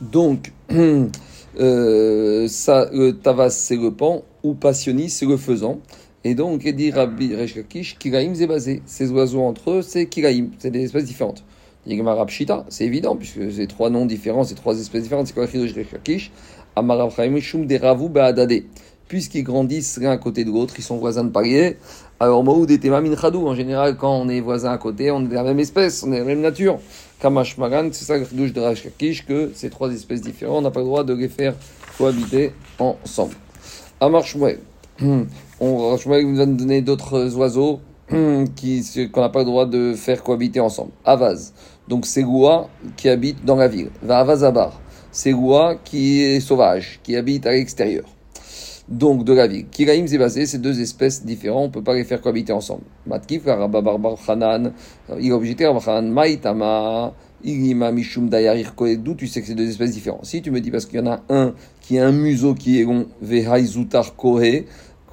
Donc, euh, ça, le tavas, c'est le pan, ou passionnis, c'est le faisant. Et donc, il dit Rabbi Reshkakish, Kiraim, c'est basé. Ces oiseaux entre eux, c'est Kiraim, c'est des espèces différentes. Rabshita, c'est évident, puisque c'est trois noms différents, c'est trois espèces différentes. C'est quoi Reshkakish Amarab Chaim des Ravou Baadade. Puisqu'ils grandissent l'un à côté de l'autre, ils sont voisins de palier. Alors, Maoud et Temamin Khadou, en général, quand on est voisins à côté, on est de la même espèce, on est de la même nature. Kamash Magan, c'est ça le douche de Rashkakish, que ces trois espèces différentes, on n'a pas le droit de les faire cohabiter ensemble. Amar Shmuel. On, nous a donné d'autres oiseaux qu'on n'a pas le droit de faire cohabiter ensemble. Avaz. Donc, c'est Goua qui habite dans la ville. Va Avazabar. C'est Goua qui est sauvage, qui habite à l'extérieur donc de la ville. Kiraim basé ces deux espèces différentes, on ne peut pas les faire cohabiter ensemble. Matkif, Rabba Barbar Hanan, il obligé de Hanan, Maïtama, Ilima Mishum Dayarir d'où tu sais que c'est deux espèces différentes. Si tu me dis parce qu'il y en a un qui a un museau qui est long, Vehaizutar Kohe,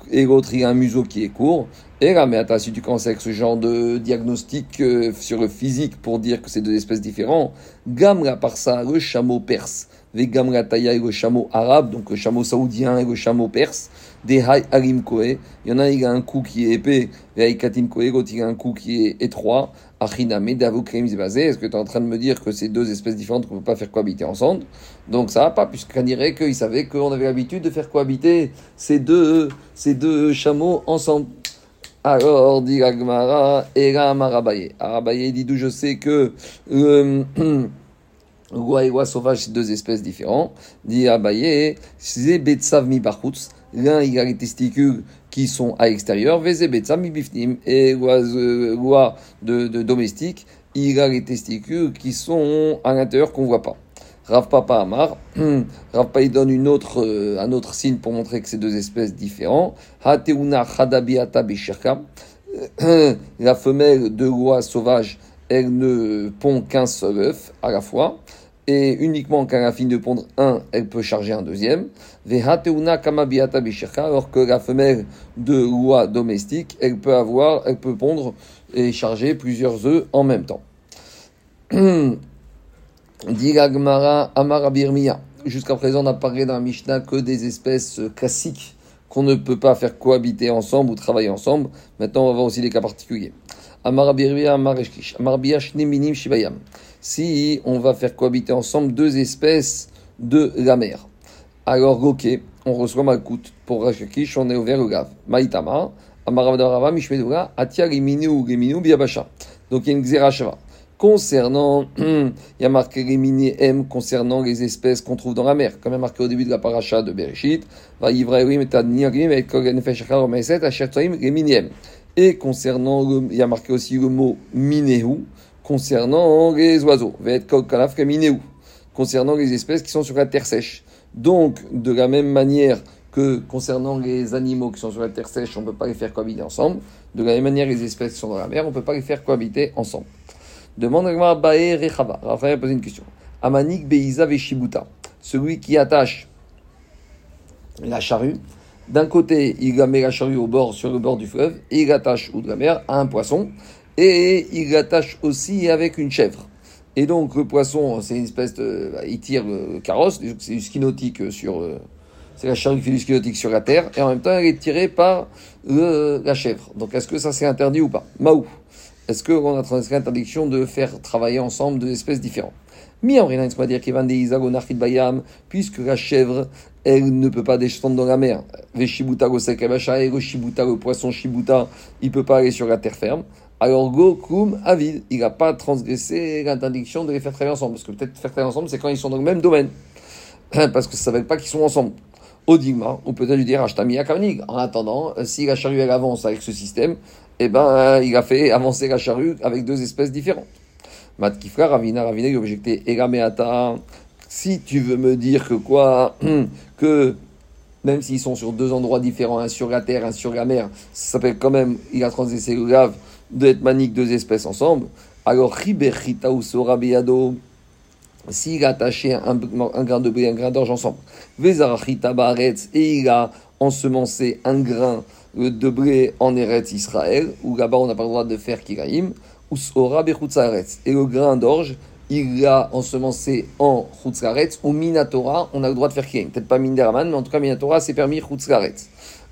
et l'autre il a un museau qui est court, et là, mais attends, si tu commences avec ce genre de diagnostic euh, sur le physique pour dire que c'est deux espèces différentes, Gamra par ça, le chameau perse, Vegamra Taya et le chameau arabe, donc le chameau saoudien et le chameau perse, des Hay Arim Koe, il y en a, il a un cou qui est épais, Hay Katim Koe, l'autre il a un cou qui est étroit, Achiname, Davokrim Zibazé, est-ce que tu es en train de me dire que c'est deux espèces différentes qu'on ne peut pas faire cohabiter ensemble? Donc ça va pas, puisqu'on dirait qu'ils savaient qu'on avait l'habitude de faire cohabiter ces deux, ces deux chameaux ensemble. Alors, dit Agmara, Era Marabaye. Arabaye dit d'où je sais que le roi et roi sauvage, c'est deux espèces différentes. Dit Abaye, c'est Betsav mi L'un, il a les testicules qui sont à l'extérieur. Betsav mi bifnim. Et roi de, de domestique, il a les testicules qui sont à l'intérieur qu'on ne voit pas. Rav Papa Amar, Rav Papa il donne une autre, euh, un autre signe pour montrer que c'est deux espèces différentes. Hateuna Chadabiata Bishirka. La femelle de roi sauvage, elle ne pond qu'un seul œuf à la fois. Et uniquement quand elle a fini de pondre un, elle peut charger un deuxième. Alors que la femelle de roi domestique, elle peut avoir, elle peut pondre et charger plusieurs œufs en même temps. Jusqu'à présent, on a parlé dans la Mishnah que des espèces classiques qu'on ne peut pas faire cohabiter ensemble ou travailler ensemble. Maintenant, on va voir aussi les cas particuliers. Si on va faire cohabiter ensemble deux espèces de la mer, alors ok, on reçoit Malkout. Pour Rashakish, on est ouvert au Gav. Maïtama, Amarav Mishmedura, Atia Riminu Riminu Biabasha. Donc il y a une Xerashava. Concernant, il y marqué les M concernant les espèces qu'on trouve dans la mer, comme il y a marqué au début de la paracha de Bereshit, et concernant, il y a marqué aussi le mot minehu, concernant les oiseaux, concernant les espèces qui sont sur la terre sèche. Donc, de la même manière que concernant les animaux qui sont sur la terre sèche, on ne peut pas les faire cohabiter ensemble, de la même manière les espèces qui sont dans la mer, on ne peut pas les faire cohabiter ensemble. Demande à Bae Rechava. Raphaël a posé une question. Amanik Beiza Veshibuta. Celui qui attache la charrue. D'un côté, il met la charrue au bord, sur le bord du fleuve, et il l'attache, ou de la mer, à un poisson. Et il l'attache aussi avec une chèvre. Et donc, le poisson, c'est une espèce de. Bah, il tire le carrosse, c'est du ski nautique sur. Euh, c'est la charrue qui fait du ski nautique sur la terre, et en même temps, elle est tirée par la chèvre. Donc, est-ce que ça c'est interdit ou pas? Maou est-ce qu'on a transgressé l'interdiction de faire travailler ensemble deux espèces différentes? Mi en va dire qu'il bayam, puisque la chèvre, elle ne peut pas descendre dans la mer. Le shibuta et shibuta, le poisson shibuta, il peut pas aller sur la terre ferme. Alors Gokum Avid, il n'a pas transgressé l'interdiction de les faire travailler ensemble. Parce que peut-être faire travailler ensemble, c'est quand ils sont dans le même domaine. Parce que ça ne veut pas qu'ils sont ensemble. Odigma, on peut lui dire Ashtami Akarnig. En attendant, si la charrue avance avec ce système, eh ben, il a fait avancer la charrue avec deux espèces différentes. Matkifra, Ravina, Ravina, il objecté Egameata. Si tu veux me dire que quoi Que même s'ils sont sur deux endroits différents, un sur la terre, un sur la mer, ça s'appelle quand même, il a transgressé le grave d'être manique deux espèces ensemble. Alors, Riberita ou Sorabiado, s'il a attaché un, grain de blé, un grain d'orge ensemble, et il a ensemencé un grain de blé en Eretz Israël, où là-bas on n'a pas le droit de faire kiraim, ou sora Et le grain d'orge, il a ensemencé en Chutzkaretz, ou Minatora, on a le droit de faire Kirim. Peut-être pas Minderaman, mais en tout cas Minatora, c'est permis Chutzkaretz.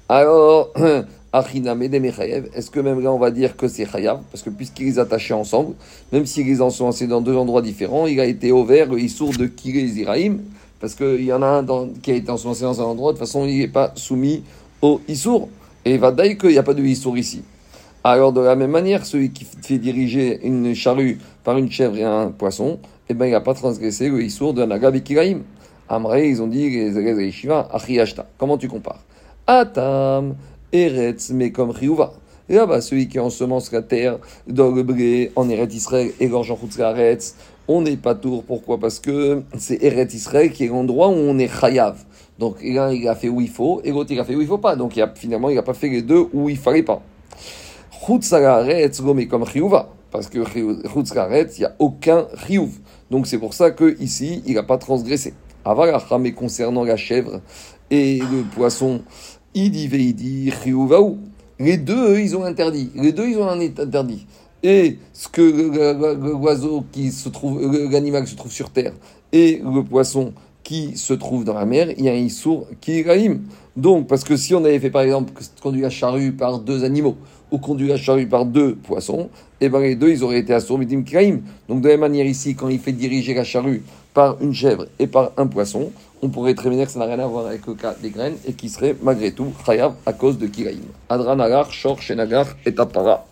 Alors, est-ce que même là on va dire que c'est Chayav? Parce que puisqu'il les attachés ensemble, même s'il les a ensemencés dans deux endroits différents, il a été ouvert le Issour de Kiré Ziraïm, parce qu'il y en a un qui a été ensemencé dans un endroit, de toute façon il n'est pas soumis au Issour. Et va dire qu'il n'y a pas de Issour ici. Alors, de la même manière, celui qui fait diriger une charrue par une chèvre et un poisson, eh ben, il n'a pas transgressé le Issour de Nagabi Kiraim. Amrei, ils ont dit, les Achiyashta. Comment tu compares? Atam, Eretz, mais comme Riouva. Et là-bas, celui qui ensemence la terre dans le blé en Eretz Israël, égorge en Eretz, on n'est pas tour. Pourquoi? Parce que c'est Eretz Israël qui est l'endroit où on est Chayav. Donc, l'un, il a fait où il faut, et l'autre, il a fait où il faut pas. Donc, il a, finalement, il n'a pas fait les deux où il fallait pas comme Parce que il n'y a aucun Chiyuv. Donc c'est pour ça que ici il n'a pas transgressé. mais concernant la chèvre et le poisson, Les deux, ils ont interdit. Les deux, ils ont interdit. Et ce que l'oiseau qui se trouve, l'animal qui se trouve sur terre et le poisson qui se trouve dans la mer, il y a un Issour qui est Donc, parce que si on avait fait par exemple conduit la charrue par deux animaux, ou conduit la charrue par deux poissons, et eh bien les deux, ils auraient été assour midim kraim. Donc de la même manière ici, quand il fait diriger la charrue par une chèvre et par un poisson, on pourrait très bien dire que ça n'a rien à voir avec le cas des graines et qui serait malgré tout chayav à cause de kiraim. Adran agar, shor, shenagar et tapara.